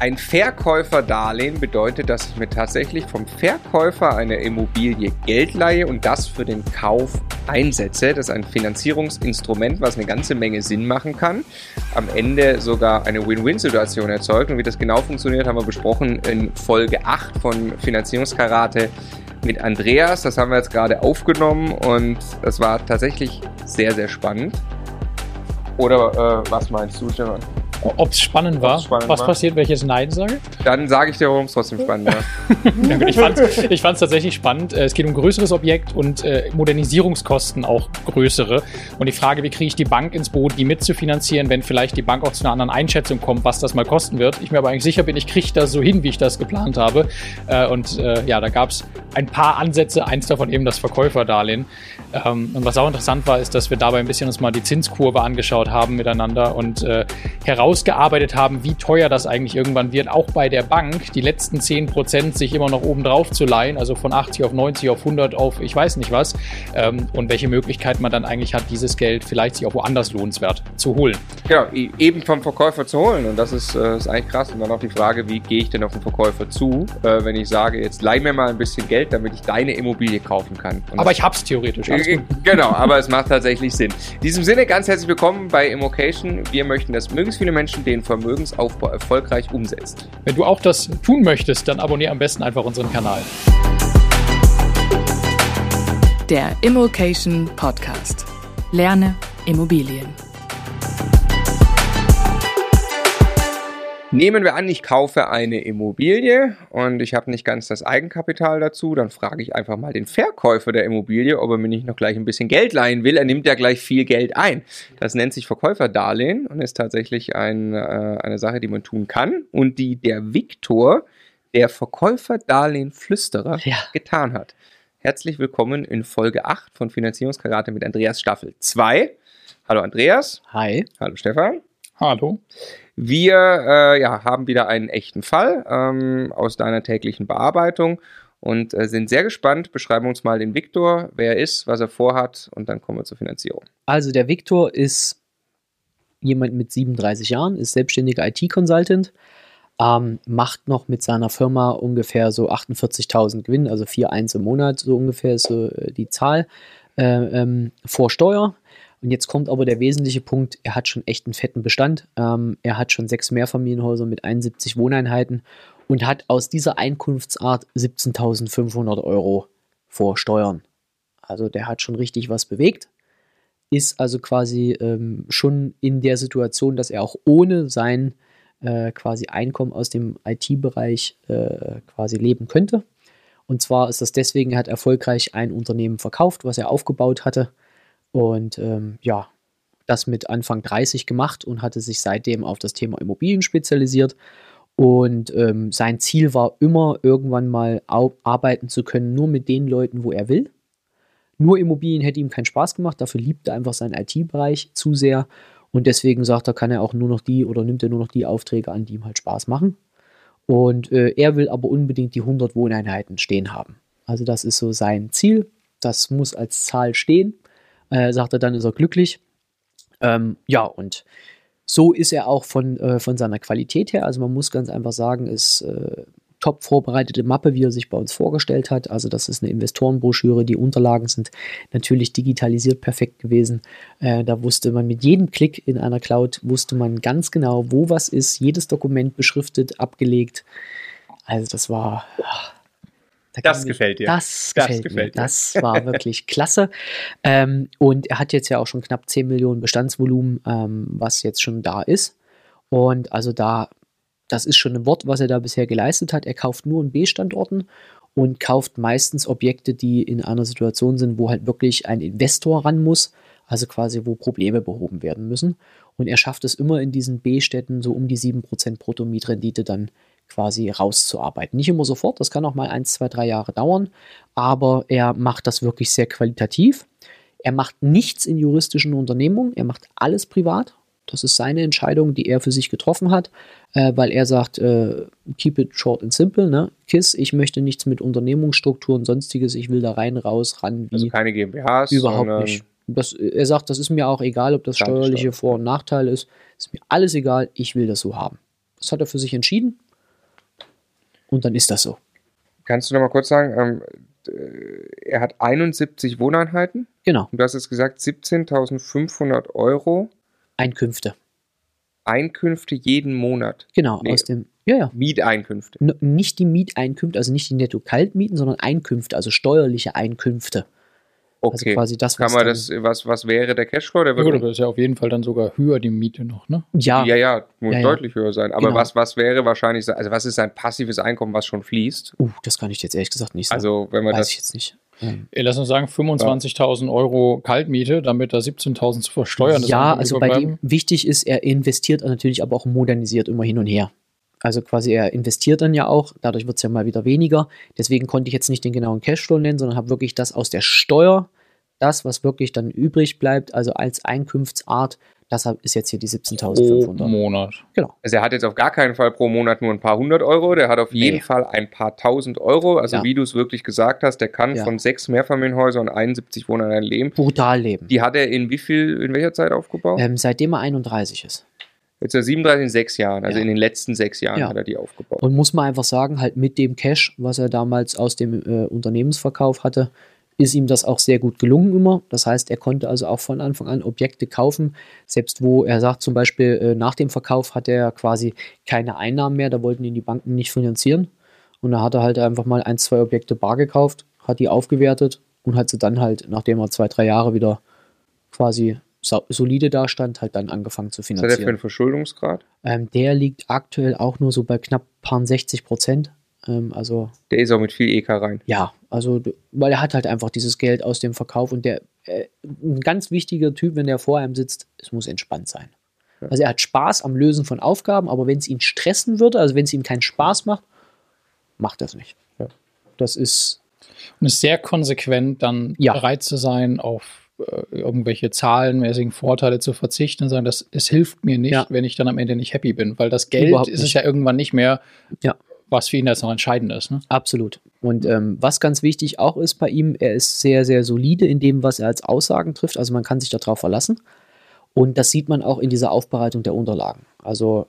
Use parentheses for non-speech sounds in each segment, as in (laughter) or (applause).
Ein Verkäuferdarlehen bedeutet, dass ich mir tatsächlich vom Verkäufer einer Immobilie Geld leihe und das für den Kauf einsetze. Das ist ein Finanzierungsinstrument, was eine ganze Menge Sinn machen kann. Am Ende sogar eine Win-Win-Situation erzeugt. Und wie das genau funktioniert, haben wir besprochen in Folge 8 von Finanzierungskarate mit Andreas. Das haben wir jetzt gerade aufgenommen und das war tatsächlich sehr, sehr spannend. Oder äh, was meinst du, Stefan? Ob es spannend war? Spannend was war? passiert, wenn ich jetzt Nein sage? Dann sage ich dir, warum es trotzdem spannend war. (laughs) ja, ich fand es ich tatsächlich spannend. Äh, es geht um ein größeres Objekt und äh, Modernisierungskosten auch größere. Und die Frage, wie kriege ich die Bank ins Boot, die mitzufinanzieren, wenn vielleicht die Bank auch zu einer anderen Einschätzung kommt, was das mal kosten wird. Ich mir aber eigentlich sicher bin, ich kriege das so hin, wie ich das geplant habe. Äh, und äh, ja, da gab es ein paar Ansätze, eins davon eben das Verkäuferdarlehen. Ähm, und was auch interessant war, ist, dass wir dabei ein bisschen uns mal die Zinskurve angeschaut haben miteinander und äh, heraus ausgearbeitet haben, wie teuer das eigentlich irgendwann wird, auch bei der Bank, die letzten 10% sich immer noch oben drauf zu leihen, also von 80 auf 90 auf 100 auf ich weiß nicht was, ähm, und welche Möglichkeit man dann eigentlich hat, dieses Geld vielleicht sich auch woanders lohnenswert zu holen. Genau, eben vom Verkäufer zu holen und das ist, äh, ist eigentlich krass. Und dann auch die Frage, wie gehe ich denn auf den Verkäufer zu, äh, wenn ich sage, jetzt leih mir mal ein bisschen Geld, damit ich deine Immobilie kaufen kann. Und aber ich hab's theoretisch. Äh, genau, aber es macht tatsächlich Sinn. In diesem Sinne ganz herzlich willkommen bei Immocation. Wir möchten, dass möglichst viele Menschen den Vermögensaufbau erfolgreich umsetzt. Wenn du auch das tun möchtest, dann abonniere am besten einfach unseren Kanal. Der Immokation Podcast. Lerne Immobilien. Nehmen wir an, ich kaufe eine Immobilie und ich habe nicht ganz das Eigenkapital dazu, dann frage ich einfach mal den Verkäufer der Immobilie, ob er mir nicht noch gleich ein bisschen Geld leihen will. Er nimmt ja gleich viel Geld ein. Das nennt sich Verkäuferdarlehen und ist tatsächlich ein, äh, eine Sache, die man tun kann und die der Viktor, der Verkäuferdarlehen-Flüsterer, ja. getan hat. Herzlich willkommen in Folge 8 von Finanzierungskarate mit Andreas Staffel 2. Hallo Andreas. Hi. Hallo Stefan. Hallo. Wir äh, ja, haben wieder einen echten Fall ähm, aus deiner täglichen Bearbeitung und äh, sind sehr gespannt. Beschreiben uns mal den Viktor, wer er ist, was er vorhat und dann kommen wir zur Finanzierung. Also der Viktor ist jemand mit 37 Jahren, ist selbstständiger IT-Consultant, ähm, macht noch mit seiner Firma ungefähr so 48.000 Gewinn, also 4,1 im Monat, so ungefähr ist so äh, die Zahl äh, ähm, vor Steuer. Und jetzt kommt aber der wesentliche Punkt, er hat schon echt einen fetten Bestand. Ähm, er hat schon sechs Mehrfamilienhäuser mit 71 Wohneinheiten und hat aus dieser Einkunftsart 17.500 Euro vor Steuern. Also der hat schon richtig was bewegt, ist also quasi ähm, schon in der Situation, dass er auch ohne sein äh, quasi Einkommen aus dem IT-Bereich äh, quasi leben könnte. Und zwar ist das deswegen, er hat erfolgreich ein Unternehmen verkauft, was er aufgebaut hatte und ähm, ja, das mit Anfang 30 gemacht und hatte sich seitdem auf das Thema Immobilien spezialisiert. Und ähm, sein Ziel war immer, irgendwann mal arbeiten zu können, nur mit den Leuten, wo er will. Nur Immobilien hätte ihm keinen Spaß gemacht, dafür liebt er einfach seinen IT-Bereich zu sehr. Und deswegen sagt er, kann er auch nur noch die oder nimmt er nur noch die Aufträge an, die ihm halt Spaß machen. Und äh, er will aber unbedingt die 100 Wohneinheiten stehen haben. Also das ist so sein Ziel. Das muss als Zahl stehen. Äh, sagt er dann, ist er glücklich. Ähm, ja, und so ist er auch von, äh, von seiner Qualität her. Also man muss ganz einfach sagen, ist äh, top vorbereitete Mappe, wie er sich bei uns vorgestellt hat. Also das ist eine Investorenbroschüre. Die Unterlagen sind natürlich digitalisiert perfekt gewesen. Äh, da wusste man mit jedem Klick in einer Cloud, wusste man ganz genau, wo was ist. Jedes Dokument beschriftet, abgelegt. Also das war... Ach, da das gefällt dir. Das, das gefällt, gefällt mir. Das war wirklich klasse. (laughs) Ähm, und er hat jetzt ja auch schon knapp 10 Millionen Bestandsvolumen, ähm, was jetzt schon da ist. Und also da, das ist schon ein Wort, was er da bisher geleistet hat. Er kauft nur in B-Standorten und kauft meistens Objekte, die in einer Situation sind, wo halt wirklich ein Investor ran muss, also quasi wo Probleme behoben werden müssen. Und er schafft es immer in diesen B-Städten so um die 7% Bruttomietrendite dann quasi rauszuarbeiten. Nicht immer sofort, das kann auch mal eins, zwei, drei Jahre dauern, aber er macht das wirklich sehr qualitativ. Er macht nichts in juristischen Unternehmungen, er macht alles privat. Das ist seine Entscheidung, die er für sich getroffen hat, äh, weil er sagt, äh, keep it short and simple, ne? KISS, ich möchte nichts mit Unternehmensstrukturen, sonstiges, ich will da rein, raus, ran. Wie also keine GmbHs. Überhaupt nicht. Das, er sagt, das ist mir auch egal, ob das steuerliche Vor- und Nachteil ist. Ist mir alles egal, ich will das so haben. Das hat er für sich entschieden Und dann ist das so. Kannst du noch mal kurz sagen, ähm, äh, er hat 71 Wohneinheiten Genau. und du hast jetzt gesagt 17.500 Euro Einkünfte. Einkünfte jeden Monat. Genau. Nee. Aus dem. Ja, ja. Mieteinkünfte. N nicht die Mieteinkünfte, also nicht die Netto-Kaltmieten, sondern Einkünfte, also steuerliche Einkünfte. Also Okay. quasi das, Kann was man das, was, was wäre der Cashflow? Der Ja, würde, aber ist ja auf jeden Fall dann sogar höher die Miete noch, ne? Ja, ja, ja, muss Ja, ja. deutlich höher sein. Aber Genau. was, was wäre wahrscheinlich, also was ist sein passives Einkommen, was schon fließt? Uh, das kann ich jetzt ehrlich gesagt nicht sagen. Also wenn man Weiß das ich jetzt nicht. Ey, Lass uns sagen, 25.000 Euro Kaltmiete, damit da 17.000 zu versteuern ist. ja, also bei dem wichtig ist, er investiert natürlich aber auch modernisiert immer hin und her. Also quasi er investiert dann ja auch, dadurch wird es ja mal wieder weniger. Deswegen konnte ich jetzt nicht den genauen Cashflow nennen, sondern habe wirklich das aus der Steuer, das, was wirklich dann übrig bleibt, also als Einkunftsart, das ist jetzt hier die pro 17.500. Monat. Genau. Also er hat jetzt auf gar keinen Fall pro Monat nur ein paar hundert Euro, der hat auf Nee. jeden Fall ein paar tausend Euro. Also Ja. wie du es wirklich gesagt hast, der kann Ja. von sechs Mehrfamilienhäusern und 71 Wohneinheiten leben. Brutal leben. Die hat er in wie viel, in welcher Zeit aufgebaut? Ähm, seitdem er 31 ist. Jetzt er 37 in sechs Jahren, also Ja. in den letzten sechs Jahren Ja. hat er die aufgebaut. Und muss man einfach sagen, halt mit dem Cash, was er damals aus dem äh, Unternehmensverkauf hatte, ist ihm das auch sehr gut gelungen immer. Das heißt, er konnte also auch von Anfang an Objekte kaufen, selbst wo er sagt zum Beispiel, äh, nach dem Verkauf hat er quasi keine Einnahmen mehr, da wollten ihn die Banken nicht finanzieren. Und da hat er halt einfach mal ein, zwei Objekte bar gekauft, hat die aufgewertet und hat sie dann halt, nachdem er zwei, drei Jahre wieder quasi solide dastand, halt dann angefangen zu Was hat er für finanzieren. einen Verschuldungsgrad? Ähm, der liegt aktuell auch nur so bei knapp paar 60 Prozent. Ähm, also Der ist auch mit viel EK rein. ja, also weil er hat halt einfach dieses Geld aus dem Verkauf und der äh, ein ganz wichtiger Typ, wenn der vor einem sitzt, es muss entspannt sein. Also er hat Spaß am Lösen von Aufgaben, aber wenn es ihn stressen würde, also wenn es ihm keinen Spaß macht, macht er es nicht. Ja. Das ist Und ist sehr konsequent, dann Ja. bereit zu sein, auf irgendwelche zahlenmäßigen Vorteile zu verzichten und sagen, das, es hilft mir nicht, Ja. wenn ich dann am Ende nicht happy bin, weil das Geld Überhaupt ist es ja irgendwann nicht mehr, Ja. was für ihn jetzt noch entscheidend ist. Ne? Absolut. Und ähm, was ganz wichtig auch ist bei ihm, er ist sehr, sehr solide in dem, was er als Aussagen trifft. Also man kann sich darauf verlassen. Und das sieht man auch in dieser Aufbereitung der Unterlagen. Also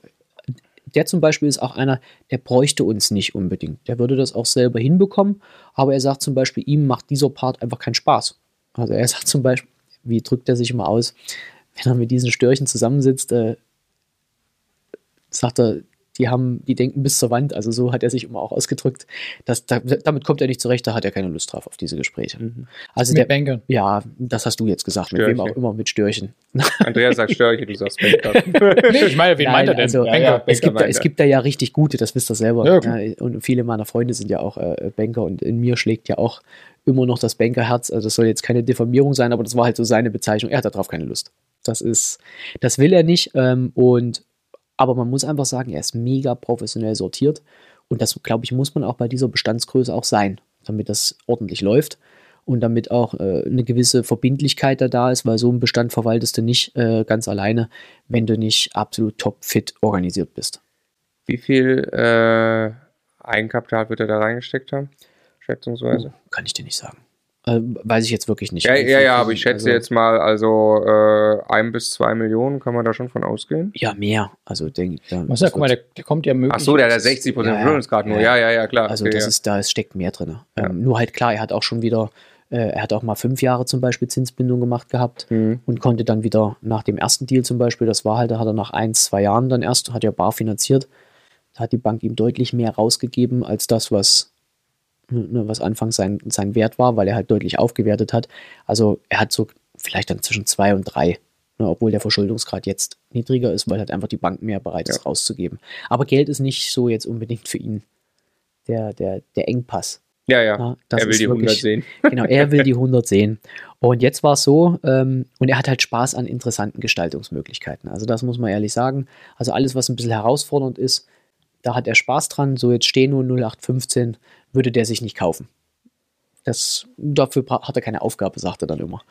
der zum Beispiel ist auch einer, der bräuchte uns nicht unbedingt. Der würde das auch selber hinbekommen. Aber er sagt zum Beispiel, ihm macht dieser Part einfach keinen Spaß. Also er sagt zum Beispiel, wie drückt er sich immer aus, wenn er mit diesen Störchen zusammensitzt, äh, sagt er, die haben, die denken bis zur Wand, also so hat er sich immer auch ausgedrückt. Das, da, damit kommt er nicht zurecht, da hat er keine Lust drauf auf diese Gespräche. Also Mit der, Bankern. ja, das hast du jetzt gesagt, mit wem Störche. auch immer, mit Störchen. (laughs) Andreas sagt Störche, du sagst Banker. (laughs) Nee, ich meine, wen Nein, meint er denn? also, Ja, ja, es, gibt da, Banker es gibt da ja richtig gute, das wisst ihr selber. Ja, und viele meiner Freunde sind ja auch äh, Banker und in mir schlägt ja auch immer noch das Bankerherz. Also das soll jetzt keine Diffamierung sein, aber das war halt so seine Bezeichnung. Er hat darauf keine Lust. Das ist, das will er nicht. Ähm, und aber man muss einfach sagen, er ist mega professionell sortiert. Und das, glaube ich, muss man auch bei dieser Bestandsgröße auch sein, damit das ordentlich läuft und damit auch äh, eine gewisse Verbindlichkeit da, da ist, weil so einen Bestand verwaltest du nicht äh, ganz alleine, wenn du nicht absolut topfit organisiert bist. Wie viel äh, Eigenkapital wird er da reingesteckt haben? Schätzungsweise. Kann ich dir nicht sagen. Äh, weiß ich jetzt wirklich nicht. Ja, Wie ja, ja, aber ich schätze also, jetzt mal, also äh, ein bis zwei Millionen kann man da schon von ausgehen. Ja, mehr. Also, denk, da, Was ja, guck mal, der, der kommt ja möglich. Ach so, der hat ja 60 Prozent Ja, ja. Verschuldungsgrad nur. Ja, ja, ja, klar. Also okay, das ja. ist, da ist, steckt mehr drin. Ja. Ähm, nur halt klar, er hat auch schon wieder, äh, er hat auch mal fünf Jahre zum Beispiel Zinsbindung gemacht gehabt Mhm. und konnte dann wieder nach dem ersten Deal zum Beispiel, das war halt, da hat er nach ein, zwei Jahren dann erst, hat er bar finanziert, da hat die Bank ihm deutlich mehr rausgegeben als das, was, was anfangs sein, sein Wert war, weil er halt deutlich aufgewertet hat. Also er hat so vielleicht dann zwischen zwei und drei, ne, obwohl der Verschuldungsgrad jetzt niedriger ist, weil halt einfach die Bank mehr bereit ist Ja. rauszugeben. Aber Geld ist nicht so jetzt unbedingt für ihn der, der, der Engpass. Ja, ja. Das er will die 100 wirklich- sehen. (laughs) Genau, er will die 100 sehen. Und jetzt war es so, ähm, und er hat halt Spaß an interessanten Gestaltungsmöglichkeiten. Also das muss man ehrlich sagen. Also alles, was ein bisschen herausfordernd ist, da hat er Spaß dran. So jetzt stehen nur 0815, würde der sich nicht kaufen. Das, dafür hat er keine Aufgabe, sagt er dann immer.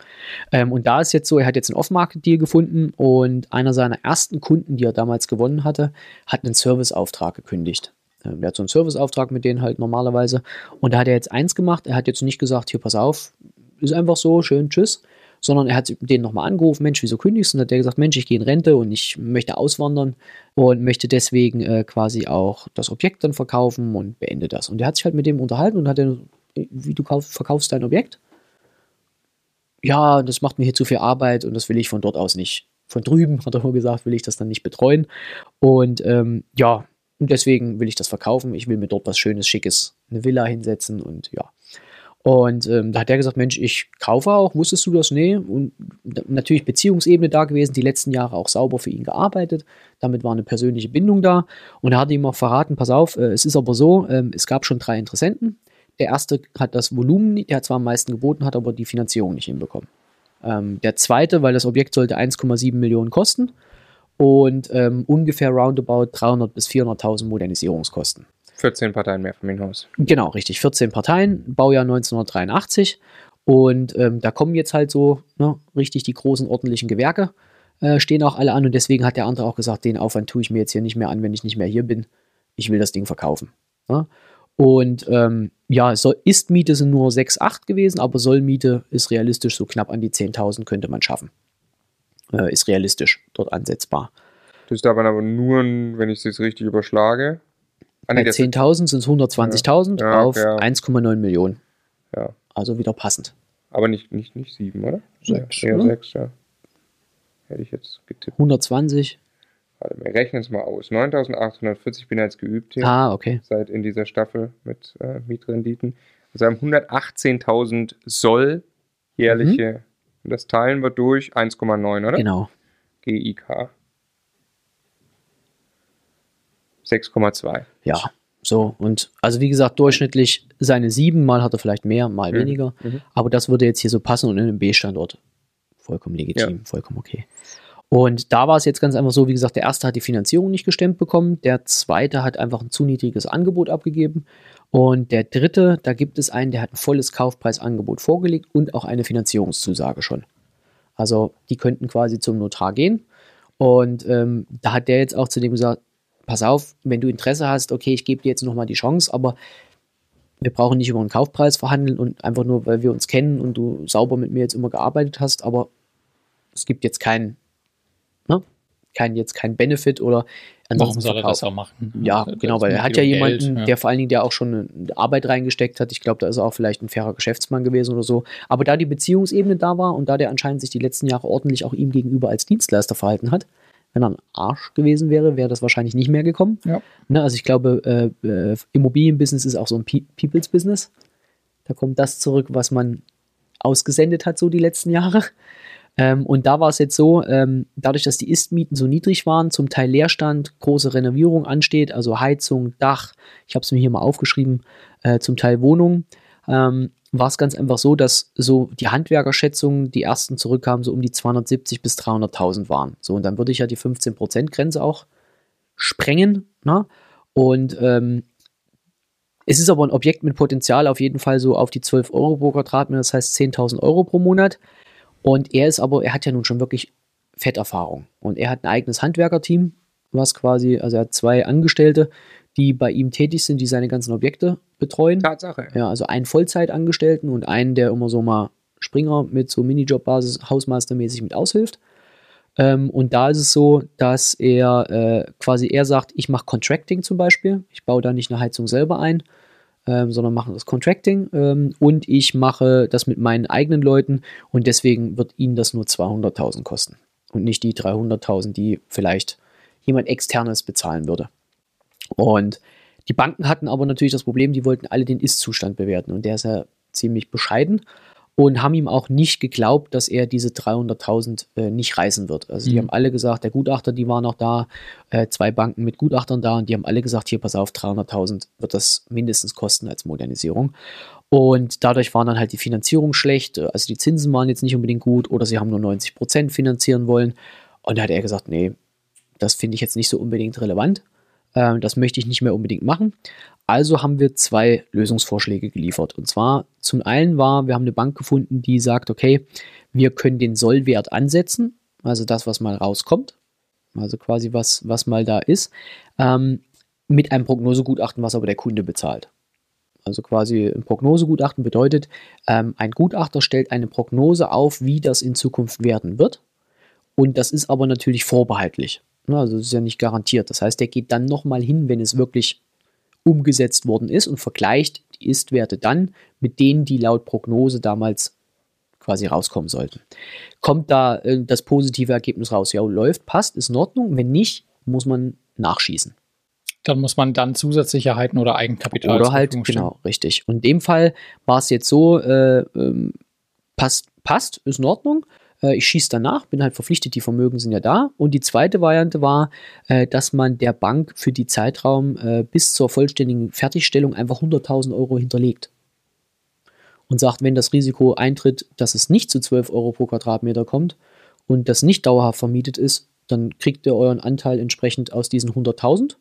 Ähm, und da ist jetzt so, er hat jetzt einen Off-Market-Deal gefunden und einer seiner ersten Kunden, die er damals gewonnen hatte, hat einen Serviceauftrag gekündigt. Ähm, der hat so einen Serviceauftrag mit denen halt normalerweise. Und da hat er jetzt eins gemacht. Er hat jetzt nicht gesagt, hier pass auf, ist einfach so, schön, tschüss. Sondern er hat den nochmal angerufen, Mensch, wieso kündigst du? Und hat der gesagt, Mensch, ich gehe in Rente und ich möchte auswandern und möchte deswegen äh, quasi auch das Objekt dann verkaufen und beende das. Und er hat sich halt mit dem unterhalten und hat dann, wie du kauf, verkaufst dein Objekt? Ja, das macht mir hier zu viel Arbeit und das will ich von dort aus nicht. Von drüben, (laughs) hat er mal gesagt, will ich das dann nicht betreuen. Und ähm, ja, und deswegen will ich das verkaufen. Ich will mir dort was Schönes, Schickes, eine Villa hinsetzen und ja. Und ähm, da hat er gesagt, Mensch, ich kaufe auch, wusstest du das? Nee. Und natürlich Beziehungsebene da gewesen, die letzten Jahre auch sauber für ihn gearbeitet. Damit war eine persönliche Bindung da. Und er hat ihm auch verraten, pass auf, äh, es ist aber so, äh, es gab schon drei Interessenten. Der erste hat das Volumen, der hat zwar am meisten geboten, hat aber die Finanzierung nicht hinbekommen. Ähm, der zweite, weil das Objekt sollte 1,7 Millionen kosten und ähm, ungefähr roundabout 300 bis 400.000 Modernisierungskosten. 14 Parteien mehr vom Haus. Genau, richtig. 14 Parteien, Baujahr 1983. Und ähm, da kommen jetzt halt so ne, richtig die großen ordentlichen Gewerke, äh, stehen auch alle an. Und deswegen hat der andere auch gesagt, den Aufwand tue ich mir jetzt hier nicht mehr an, wenn ich nicht mehr hier bin. Ich will das Ding verkaufen. Ne? Und ähm, ja, soll, Ist-Miete sind nur 6,8 gewesen, aber Soll-Miete ist realistisch, so knapp an die 10.000 könnte man schaffen. Äh, ist realistisch dort ansetzbar. Das ist aber nur, wenn ich es jetzt richtig überschlage. Bei 10.000 sind es 120.000 Ja, auf ja. 1,9 Millionen. Ja. Also wieder passend. Aber nicht, nicht, nicht sieben, oder? Sechs, Ja, eher oder? sechs, ja. Hätte ich jetzt getippt. 120. Warte, wir rechnen es mal aus. 9.840, ich bin jetzt geübt hier. Ah, okay. Seit in dieser Staffel mit äh, Mietrenditen. Also haben 118.000 Soll jährliche. Und das teilen wir durch 1,9, oder? Genau. GIK. 6,2. Ja, so. Und also wie gesagt, durchschnittlich seine sieben, mal hat er vielleicht mehr, mal Mhm. weniger. Mhm. Aber das würde jetzt hier so passen und in einem B-Standort vollkommen legitim, vollkommen okay. Und da war es jetzt ganz einfach so, wie gesagt, der erste hat die Finanzierung nicht gestemmt bekommen, der zweite hat einfach ein zu niedriges Angebot abgegeben und der dritte, da gibt es einen, der hat ein volles Kaufpreisangebot vorgelegt und auch eine Finanzierungszusage schon. Also die könnten quasi zum Notar gehen und ähm, da hat der jetzt auch zu dem gesagt, pass auf, wenn du Interesse hast, okay, ich gebe dir jetzt nochmal die Chance, aber wir brauchen nicht über einen Kaufpreis verhandeln und einfach nur, weil wir uns kennen und du sauber mit mir jetzt immer gearbeitet hast, aber es gibt jetzt keinen, ne, kein, jetzt kein Benefit oder Warum soll er das auch machen? Ja, Das genau, weil er hat ja jemanden, Geld, ja. der vor allen Dingen, der auch schon eine Arbeit reingesteckt hat. Ich glaube, da ist er auch vielleicht ein fairer Geschäftsmann gewesen oder so. Aber da die Beziehungsebene da war und da der anscheinend sich die letzten Jahre ordentlich auch ihm gegenüber als Dienstleister verhalten hat, wenn er ein Arsch gewesen wäre, wäre das wahrscheinlich nicht mehr gekommen. Ja. Ne, also ich glaube, äh, äh, Immobilienbusiness ist auch so ein Pe People's Business. Da kommt das zurück, was man ausgesendet hat, so die letzten Jahre. Ähm, und da war es jetzt so, ähm, dadurch, dass die Ist-Mieten so niedrig waren, zum Teil Leerstand, große Renovierung ansteht, also Heizung, Dach, ich habe es mir hier mal aufgeschrieben, äh, zum Teil Wohnungen, ähm, war es ganz einfach so, dass so die Handwerkerschätzungen, die ersten zurückkamen, so um die 270 bis 300.000 waren. So, und dann würde ich ja die 15%-Grenze auch sprengen. Ne? Und ähm, es ist aber ein Objekt mit Potenzial auf jeden Fall so auf die 12 Euro pro Quadratmeter, das heißt 10.000 Euro pro Monat. Und er ist aber, er hat ja nun schon wirklich Fetterfahrung. Und er hat ein eigenes Handwerkerteam, was quasi, also er hat zwei Angestellte, die bei ihm tätig sind, die seine ganzen Objekte betreuen. Tatsache. Ja, also einen Vollzeitangestellten und einen, der immer so mal Springer mit so Minijob-Basis, Hausmeistermäßig mit aushilft. Ähm, und da ist es so, dass er äh, quasi, er sagt, ich mache Contracting zum Beispiel. Ich baue da nicht eine Heizung selber ein, ähm, sondern mache das Contracting. Ähm, und ich mache das mit meinen eigenen Leuten und deswegen wird ihnen das nur 200.000 kosten. Und nicht die 300.000, die vielleicht jemand externes bezahlen würde. Und die Banken hatten aber natürlich das Problem, die wollten alle den Ist-Zustand bewerten und der ist ja ziemlich bescheiden und haben ihm auch nicht geglaubt, dass er diese 300.000 äh, nicht reißen wird. Also die Mhm. haben alle gesagt, der Gutachter, die waren noch da, äh, zwei Banken mit Gutachtern da und die haben alle gesagt, hier pass auf, 300.000 wird das mindestens kosten als Modernisierung. Und dadurch waren dann halt die Finanzierung schlecht, also die Zinsen waren jetzt nicht unbedingt gut oder sie haben nur 90 Prozent finanzieren wollen. Und da hat er gesagt, nee, das finde ich jetzt nicht so unbedingt relevant. Ähm, das möchte ich nicht mehr unbedingt machen. Also haben wir zwei Lösungsvorschläge geliefert. Und zwar zum einen war, wir haben eine Bank gefunden, die sagt, okay, wir können den Sollwert ansetzen, also das, was mal rauskommt, also quasi was, was mal da ist, ähm, mit einem Prognosegutachten, was aber der Kunde bezahlt. Also quasi ein Prognosegutachten bedeutet, ähm, ein Gutachter stellt eine Prognose auf, wie das in Zukunft werden wird. Und das ist aber natürlich vorbehaltlich. Ne, also das ist ja nicht garantiert. Das heißt, der geht dann nochmal hin, wenn es wirklich umgesetzt worden ist und vergleicht die Ist-Werte dann mit denen, die laut Prognose damals quasi rauskommen sollten. Kommt da äh, das positive Ergebnis raus? Ja, läuft, passt, ist in Ordnung. Wenn nicht, muss man nachschießen. Dann muss man dann Zusatzsicherheiten oder Eigenkapital Oder halt, genau, richtig. Und in dem Fall war es jetzt so, äh, ähm, passt, passt, ist in Ordnung. Äh, ich schieße danach, bin halt verpflichtet, die Vermögen sind ja da. Und die zweite Variante war, äh, dass man der Bank für die Zeitraum äh, bis zur vollständigen Fertigstellung einfach 100.000 Euro hinterlegt. Und sagt, wenn das Risiko eintritt, dass es nicht zu 12 Euro pro Quadratmeter kommt und das nicht dauerhaft vermietet ist, dann kriegt ihr euren Anteil entsprechend aus diesen 100.000.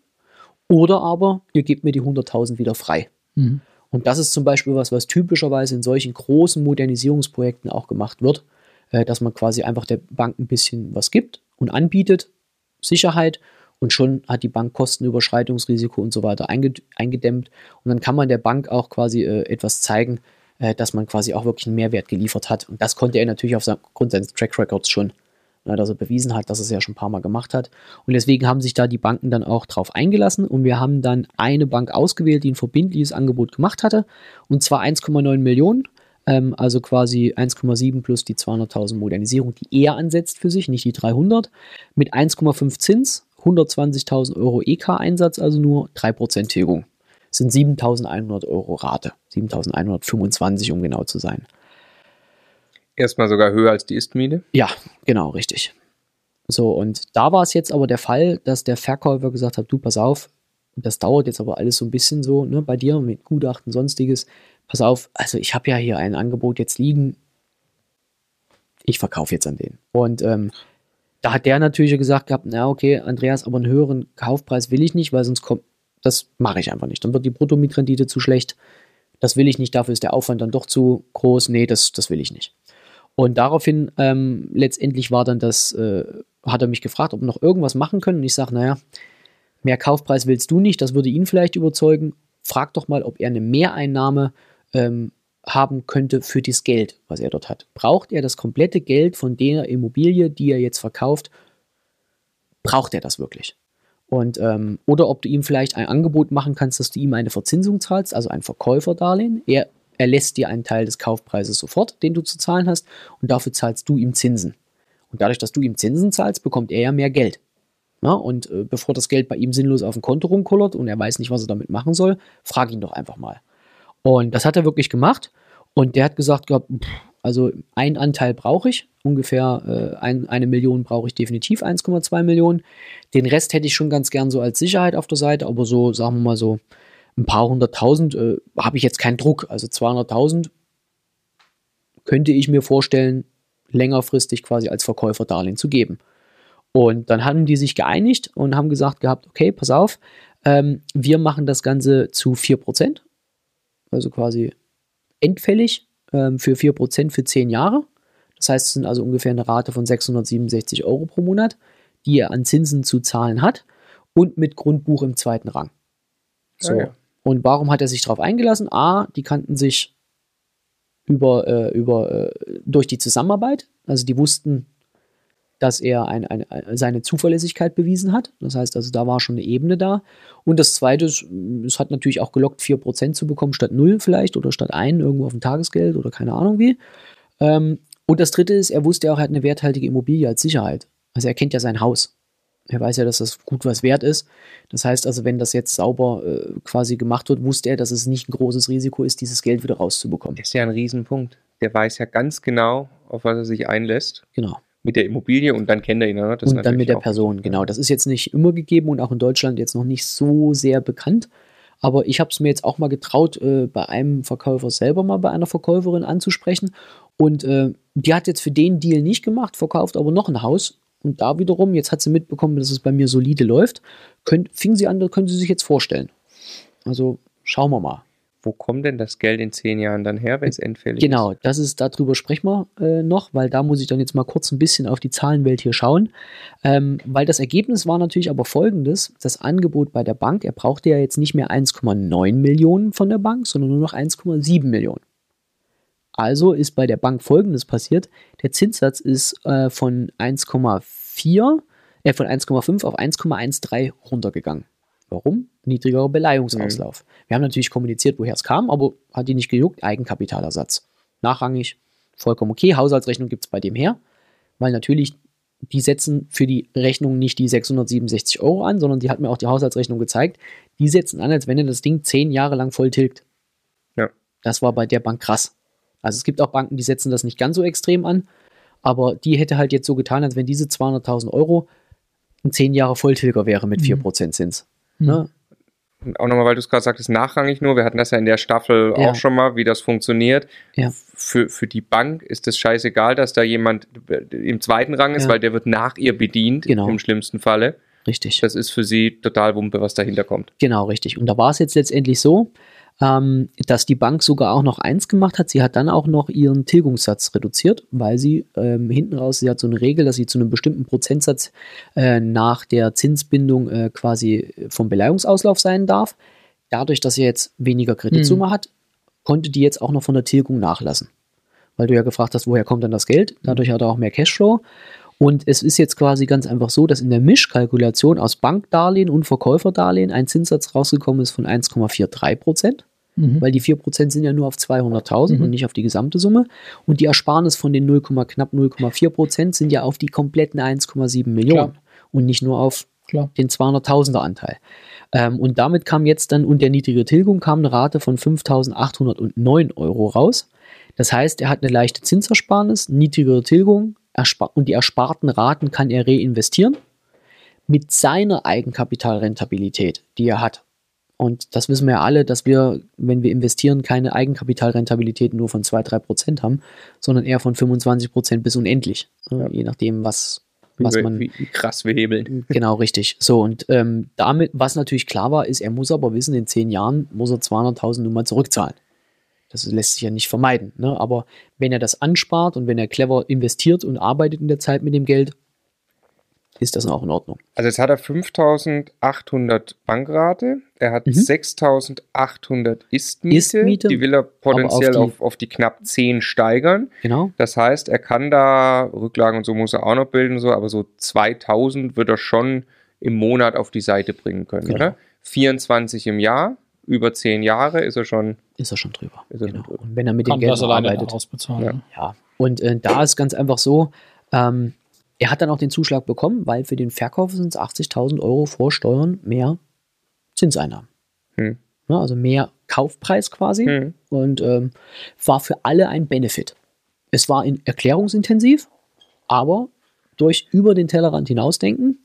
Oder aber ihr gebt mir die 100.000 wieder frei. Mhm. Und das ist zum Beispiel was, was typischerweise in solchen großen Modernisierungsprojekten auch gemacht wird, äh, dass man quasi einfach der Bank ein bisschen was gibt und anbietet, Sicherheit und schon hat die Bank Kostenüberschreitungsrisiko und so weiter eingedämmt. Und dann kann man der Bank auch quasi äh, etwas zeigen, äh, dass man quasi auch wirklich einen Mehrwert geliefert hat. Und das konnte er natürlich aufgrund seines Track Records schon, ne, dass er bewiesen hat, dass er es ja schon ein paar Mal gemacht hat. Und deswegen haben sich da die Banken dann auch drauf eingelassen. Und wir haben dann eine Bank ausgewählt, die ein verbindliches Angebot gemacht hatte. Und zwar 1,9 Millionen ähm, also quasi 1,7 plus die 200.000 Modernisierung, die er ansetzt für sich, nicht die 300, mit 1,5 Zins, 120.000 Euro EK-Einsatz, also nur 3% Tilgung. Das sind 7.100 Euro Rate, 7.125 um genau zu sein. Erstmal sogar höher als die Istmiete? Ja, genau, richtig. So, und da war es jetzt aber der Fall, dass der Verkäufer gesagt hat, du, pass auf, das dauert jetzt aber alles so ein bisschen so, ne, bei dir mit Gutachten, sonstiges pass auf, also ich habe ja hier ein Angebot jetzt liegen, ich verkaufe jetzt an den. Und ähm, da hat der natürlich gesagt gehabt, na okay, Andreas, aber einen höheren Kaufpreis will ich nicht, weil sonst kommt, das mache ich einfach nicht. Dann wird die Bruttomietrendite zu schlecht. Das will ich nicht, dafür ist der Aufwand dann doch zu groß. Nee, das, das will ich nicht. Und daraufhin, ähm, letztendlich war dann das, äh, hat er mich gefragt, ob wir noch irgendwas machen können. Und ich sage, naja, mehr Kaufpreis willst du nicht, das würde ihn vielleicht überzeugen. Frag doch mal, ob er eine Mehreinnahme ähm, haben könnte für das Geld, was er dort hat. Braucht er das komplette Geld von der Immobilie, die er jetzt verkauft? Braucht er das wirklich? Und, ähm, oder ob du ihm vielleicht ein Angebot machen kannst, dass du ihm eine Verzinsung zahlst, also ein Verkäuferdarlehen. Er erlässt dir einen Teil des Kaufpreises sofort, den du zu zahlen hast, und dafür zahlst du ihm Zinsen. Und dadurch, dass du ihm Zinsen zahlst, bekommt er ja mehr Geld. Na, und äh, bevor das Geld bei ihm sinnlos auf dem Konto rumkullert und er weiß nicht, was er damit machen soll, frag ihn doch einfach mal. Und das hat er wirklich gemacht. Und der hat gesagt, also ein Anteil brauche ich, ungefähr äh, ein, eine Million brauche ich definitiv, 1,2 Millionen. Den Rest hätte ich schon ganz gern so als Sicherheit auf der Seite, aber so, sagen wir mal so, ein paar hunderttausend äh, habe ich jetzt keinen Druck. Also 200.000 könnte ich mir vorstellen, längerfristig quasi als Verkäuferdarlehen zu geben. Und dann haben die sich geeinigt und haben gesagt gehabt, okay, pass auf, ähm, wir machen das Ganze zu 4%, also quasi endfällig ähm, für 4% für 10 Jahre. Das heißt, es sind also ungefähr eine Rate von 667 Euro pro Monat, die er an Zinsen zu zahlen hat und mit Grundbuch im zweiten Rang. So. Okay. Und warum hat er sich darauf eingelassen? A, die kannten sich über, äh, über, äh, durch die Zusammenarbeit. Also die wussten, dass er ein, ein, seine Zuverlässigkeit bewiesen hat. Das heißt also, da war schon eine Ebene da. Und das Zweite, ist, es hat natürlich auch gelockt, 4% zu bekommen statt 0 vielleicht oder statt 1 irgendwo auf dem Tagesgeld oder keine Ahnung wie. Ähm, und das Dritte ist, er wusste auch, er hat eine werthaltige Immobilie als Sicherheit. Also er kennt ja sein Haus. Er weiß ja, dass das gut was wert ist. Das heißt also, wenn das jetzt sauber äh, quasi gemacht wird, wusste er, dass es nicht ein großes Risiko ist, dieses Geld wieder rauszubekommen. Das ist ja ein Riesenpunkt. Der weiß ja ganz genau, auf was er sich einlässt. Genau mit der Immobilie und dann kennt er ihn. Ne? und dann mit der Person, genau. Das ist jetzt nicht immer gegeben und auch in Deutschland jetzt noch nicht so sehr bekannt. Aber ich habe es mir jetzt auch mal getraut, äh, bei einem Verkäufer selber mal bei einer Verkäuferin anzusprechen. Und äh, die hat jetzt für den Deal nicht gemacht, verkauft aber noch ein Haus. Und da wiederum, jetzt hat sie mitbekommen, dass es bei mir solide läuft, könnt, fing sie an, da können Sie sich jetzt vorstellen. Also schauen wir mal. Wo kommt denn das Geld in zehn Jahren dann her, wenn es endfällig Genau, ist? das ist, darüber sprechen wir äh, noch, weil da muss ich dann jetzt mal kurz ein bisschen auf die Zahlenwelt hier schauen. Ähm, weil das Ergebnis war natürlich aber folgendes: Das Angebot bei der Bank, er brauchte ja jetzt nicht mehr 1,9 Millionen von der Bank, sondern nur noch 1,7 Millionen. Also ist bei der Bank folgendes passiert: Der Zinssatz ist äh, von 1,4, äh, von 1,5 auf 1,13 runtergegangen. Warum? Niedrigerer Beleihungsauslauf. Wir haben natürlich kommuniziert, woher es kam, aber hat die nicht gejuckt, Eigenkapitalersatz. Nachrangig, vollkommen okay. Haushaltsrechnung gibt es bei dem her, weil natürlich die setzen für die Rechnung nicht die 667 Euro an, sondern die hat mir auch die Haushaltsrechnung gezeigt. Die setzen an, als wenn er das Ding zehn Jahre lang voll tilgt. Ja. Das war bei der Bank krass. Also es gibt auch Banken, die setzen das nicht ganz so extrem an, aber die hätte halt jetzt so getan, als wenn diese 200.000 Euro ein zehn Jahre Volltilger wäre mit 4% Zins. Ne? Und auch nochmal, weil du es gerade sagtest, nachrangig nur. Wir hatten das ja in der Staffel Ja. auch schon mal, wie das funktioniert. Ja. Für, für die Bank ist es scheißegal, dass da jemand im zweiten Rang ist, Ja. weil der wird nach ihr bedient, Genau. im schlimmsten Falle. Richtig. Das ist für sie total Wumpe, was dahinter kommt. Genau, richtig. Und da war es jetzt letztendlich so, ähm, dass die Bank sogar auch noch eins gemacht hat. Sie hat dann auch noch ihren Tilgungssatz reduziert, weil sie ähm, hinten raus, sie hat so eine Regel, dass sie zu einem bestimmten Prozentsatz äh, nach der Zinsbindung äh, quasi vom Beleihungsauslauf sein darf. Dadurch, dass sie jetzt weniger Kreditsumme hat, konnte die jetzt auch noch von der Tilgung nachlassen. Weil du ja gefragt hast, woher kommt dann das Geld? Dadurch hat er auch mehr Cashflow. Und es ist jetzt quasi ganz einfach so, dass in der Mischkalkulation aus Bankdarlehen und Verkäuferdarlehen ein Zinssatz rausgekommen ist von 1,43 Prozent, Mhm. weil die 4 Prozent sind ja nur auf 200.000 Mhm. und nicht auf die gesamte Summe. Und die Ersparnis von den 0, knapp 0,4 Prozent sind ja auf die kompletten 1,7 Millionen Klar. und nicht nur auf Klar. den 200.000er Anteil. Ähm, und damit kam jetzt dann, und der niedrige Tilgung kam eine Rate von 5.809 Euro raus. Das heißt, er hat eine leichte Zinsersparnis, niedrigere Tilgung und die ersparten Raten kann er reinvestieren mit seiner Eigenkapitalrentabilität, die er hat. Und das wissen wir ja alle, dass wir, wenn wir investieren, keine Eigenkapitalrentabilität nur von 2-3 Prozent haben, sondern eher von 25 Prozent bis unendlich. Äh, Je nachdem, was, was wie, man wie, krass wir hebeln. (laughs) Genau, richtig. So, und ähm, damit, was natürlich klar war, ist, er muss aber wissen, in zehn Jahren muss er 200.000 nun mal zurückzahlen. Das lässt sich ja nicht vermeiden. Ne? Aber wenn er das anspart und wenn er clever investiert und arbeitet in der Zeit mit dem Geld, ist das auch in Ordnung. Also jetzt hat er 5800 Bankrate, er hat Mhm. 6800 Ist-Miete, Ist-Miete, die will er potenziell auf auf, die- auf, die knapp 10 steigern. Genau. Das heißt, er kann da, Rücklagen und so muss er auch noch bilden, so, aber so 2000 wird er schon im Monat auf die Seite bringen können, Genau. oder? 24 im Jahr, über 10 Jahre ist er schon, Ist er schon drüber. Ist er genau. drüber. Und wenn er mit dem Geld arbeitet. ausbezahlen. Ja. ne? Ja, und äh, da ist ganz einfach so, ähm, er hat dann auch den Zuschlag bekommen, weil für den Verkauf sind es 80.000 Euro vor Steuern mehr Zinseinnahmen. Hm. Ja, also mehr Kaufpreis quasi Hm. und ähm, war für alle ein Benefit. Es war in erklärungsintensiv, aber durch über den Tellerrand hinausdenken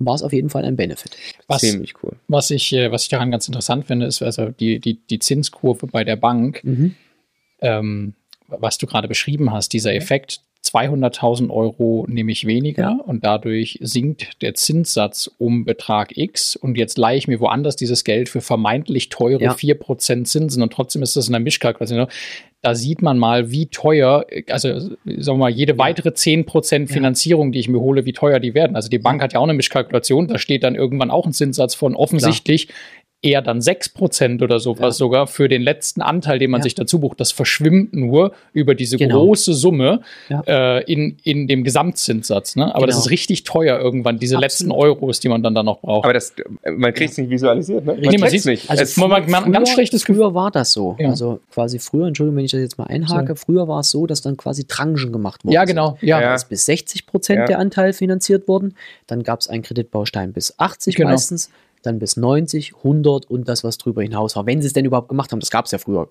war es auf jeden Fall ein Benefit. Was, ziemlich cool. was, ich, äh, was ich daran ganz interessant finde, ist also die, die, die Zinskurve bei der Bank, Mhm. ähm, was du gerade beschrieben hast, dieser Effekt, 200.000 Euro nehme ich weniger Ja. und dadurch sinkt der Zinssatz um Betrag X und jetzt leihe ich mir woanders dieses Geld für vermeintlich teure Ja. 4% Zinsen und trotzdem ist das in der Mischkalkulation. Da sieht man mal, wie teuer, also sagen wir mal, jede weitere 10% Finanzierung, die ich mir hole, wie teuer die werden. Also die Bank hat ja auch eine Mischkalkulation, da steht dann irgendwann auch ein Zinssatz von. Offensichtlich eher dann 6% oder sowas Ja. sogar für den letzten Anteil, den man Ja. sich dazu bucht. Das verschwimmt nur über diese Genau. große Summe Ja. äh, in, in dem Gesamtzinssatz. Ne? Aber das Genau. ist richtig teuer irgendwann, diese Absolut. letzten Euros, die man dann da noch braucht. Aber das, man kriegt es nicht visualisiert, ne? Nee, man sieht's- nicht. also es, man- man- man- ein ganz Früher- schlechtes Gefühl. Früher war das so. Ja. Also quasi früher, Entschuldigung, wenn ich das jetzt mal einhake, früher war es so, dass dann quasi Tranchen gemacht wurden. ja, genau. Ja. Ja. Da ist bis 60 Prozent Ja. der Anteil finanziert worden. Dann gab es einen Kreditbaustein bis 80 Genau. meistens, dann bis 90, 100 und das, was drüber hinaus war. Wenn sie es denn überhaupt gemacht haben, das gab es ja früher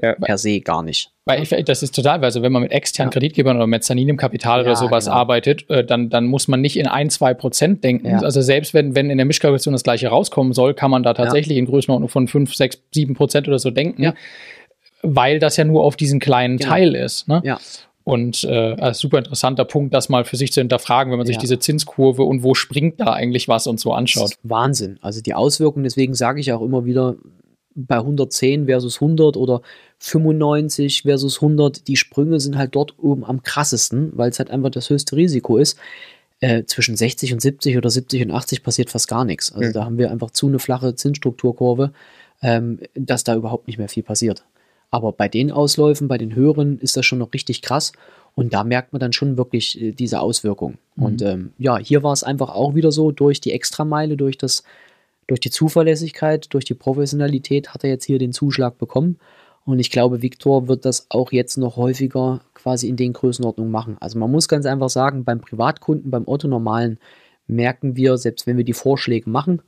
Ja. per se gar nicht. Weil ich, das ist total, also wenn man mit externen Ja. Kreditgebern oder Mezzanin im Kapital Ja, oder sowas genau. arbeitet, äh, dann, dann muss man nicht in ein, zwei Prozent denken. Ja. Also selbst wenn, wenn in der Mischkalkulation das gleiche rauskommen soll, kann man da tatsächlich in Größenordnung von fünf, sechs, sieben Prozent oder so denken, weil das ja nur auf diesen kleinen Genau. Teil ist. Ne? Ja. Und äh, super interessanter Punkt, das mal für sich zu hinterfragen, wenn man sich Ja. diese Zinskurve und wo springt da eigentlich was und so Das anschaut. ist Wahnsinn. Also die Auswirkungen, deswegen sage ich auch immer wieder, bei 110 versus 100 oder 95 versus 100, die Sprünge sind halt dort oben am krassesten, weil es halt einfach das höchste Risiko ist. Äh, zwischen 60 und 70 oder 70 und 80 passiert fast gar nichts. Also Mhm. da haben wir einfach zu eine flache Zinsstrukturkurve, ähm, dass da überhaupt nicht mehr viel passiert. Aber bei den Ausläufen, bei den höheren, ist das schon noch richtig krass. Und da merkt man dann schon wirklich äh, diese Auswirkung. Mhm. Und ähm, ja, hier war es einfach auch wieder so, durch die Extrameile, durch das, durch die Zuverlässigkeit, durch die Professionalität hat er jetzt hier den Zuschlag bekommen. Und ich glaube, Viktor wird das auch jetzt noch häufiger quasi in den Größenordnungen machen. Also man muss ganz einfach sagen, beim Privatkunden, beim Otto-Normalen merken wir, selbst wenn wir die Vorschläge machen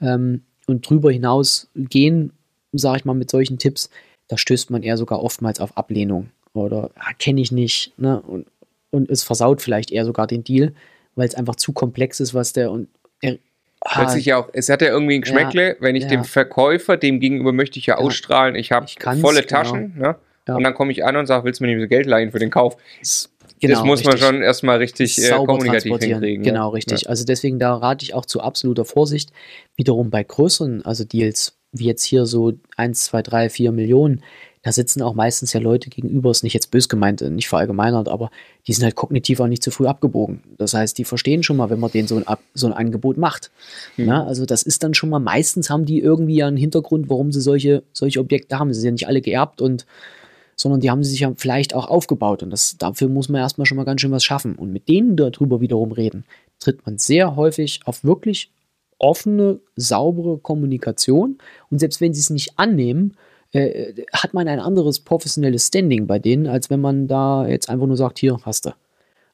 ähm, und drüber hinaus gehen, sage ich mal, mit solchen Tipps, da stößt man eher sogar oftmals auf Ablehnung oder ah, kenne ich nicht. Ne? Und, und es versaut vielleicht eher sogar den Deal, weil es einfach zu komplex ist, was der und er, ah, Plötzlich ja auch, es hat ja irgendwie ein Geschmäckle, wenn ich ja. dem Verkäufer, dem gegenüber möchte ich ja, Ja. ausstrahlen, ich habe volle genau. Taschen, ne? Ja. Und dann komme ich an und sage, willst du mir nicht Geld leihen für den Kauf? das genau, muss man richtig. schon erstmal richtig äh, kommunikativ hinkriegen. ne? Genau, richtig. Also deswegen, da rate ich auch zu absoluter Vorsicht. Wiederum bei größeren, also Deals, wie jetzt hier so 1, 2, 3, 4 Millionen, da sitzen auch meistens ja Leute gegenüber, ist nicht jetzt bös gemeint, äh, nicht verallgemeinert, aber die sind halt kognitiv auch nicht zu früh abgebogen. Das heißt, die verstehen schon mal, wenn man denen so ein, Ab so ein Angebot macht. Hm. Na, also das ist dann schon mal, meistens haben die irgendwie ja einen Hintergrund, warum sie solche, solche Objekte haben. Sie sind ja nicht alle geerbt und sondern die haben sie sich ja vielleicht auch aufgebaut. Und das, dafür muss man erstmal schon mal ganz schön was schaffen. Und mit denen darüber wiederum reden, tritt man sehr häufig auf wirklich offene, saubere Kommunikation. Und selbst wenn sie es nicht annehmen, äh, hat man ein anderes professionelles Standing bei denen, als wenn man da jetzt einfach nur sagt, hier, hast du.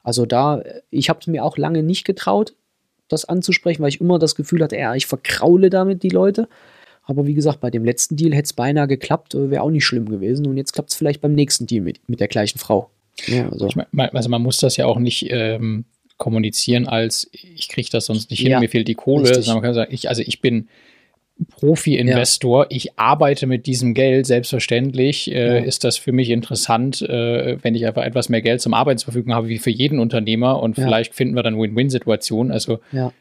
Also da, äh, ich habe es mir auch lange nicht getraut, das anzusprechen, weil ich immer das Gefühl hatte, ja, ich verkraule damit die Leute. Aber wie gesagt, bei dem letzten Deal hätte es beinahe geklappt, äh, wäre auch nicht schlimm gewesen. Und jetzt klappt es vielleicht beim nächsten Deal mit, mit der gleichen Frau. Ja, also, Ich mein, also man muss das ja auch nicht ähm, kommunizieren als ich kriege das sonst nicht hin, Ja, mir fehlt die Kohle. richtig. Sondern man kann sagen, ich, also ich bin Profi-Investor, ich arbeite mit diesem Geld, selbstverständlich äh, Ja. ist das für mich interessant, äh, wenn ich einfach etwas mehr Geld zum Arbeiten zur Verfügung habe, wie für jeden Unternehmer und Ja. vielleicht finden wir dann Win-Win-Situationen. Also ja.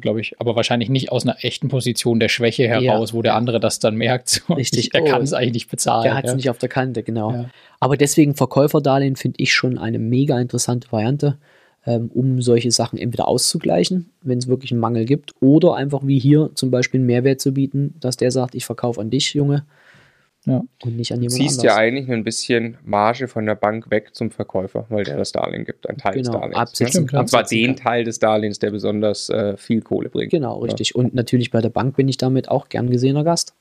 glaube ich, aber wahrscheinlich nicht aus einer echten Position der Schwäche heraus, wo der andere das dann merkt. (laughs) So, Richtig. Ich, er Oh, kann es eigentlich nicht bezahlen. Der hat es ja. nicht auf der Kante, genau. Ja. Aber deswegen Verkäuferdarlehen finde ich schon eine mega interessante Variante, ähm, um solche Sachen entweder auszugleichen, wenn es wirklich einen Mangel gibt, oder einfach wie hier zum Beispiel einen Mehrwert zu bieten, dass der sagt, ich verkaufe an dich, Junge, Ja. und nicht an Du jemand ziehst anders. ja eigentlich ein bisschen Marge von der Bank weg zum Verkäufer, weil der das Darlehen gibt, ein Teil des Genau, Darlehens. absetzen- ne? Und zwar den. Teil des Darlehens, der besonders äh, viel Kohle bringt. Genau, richtig. Und natürlich bei der Bank bin ich damit auch gern gesehener Gast.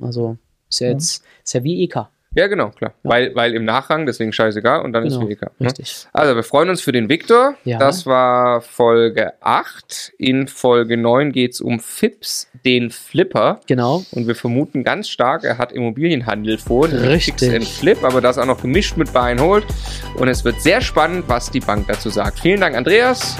Also ist ja Ja. jetzt ist ja wie EK. Ja, genau, klar. Ja. Weil, weil im Nachrang, deswegen scheißegal, und dann Genau, ist WK. Ne? richtig. Also, wir freuen uns für den Viktor. Ja. Das war Folge 8. In Folge 9 geht es um Fips, den Flipper. Genau. Und wir vermuten ganz stark, er hat Immobilienhandel vor. Richtig. Fix Flip, aber das auch noch gemischt mit Buy and Hold. Und es wird sehr spannend, was die Bank dazu sagt. Vielen Dank, Andreas.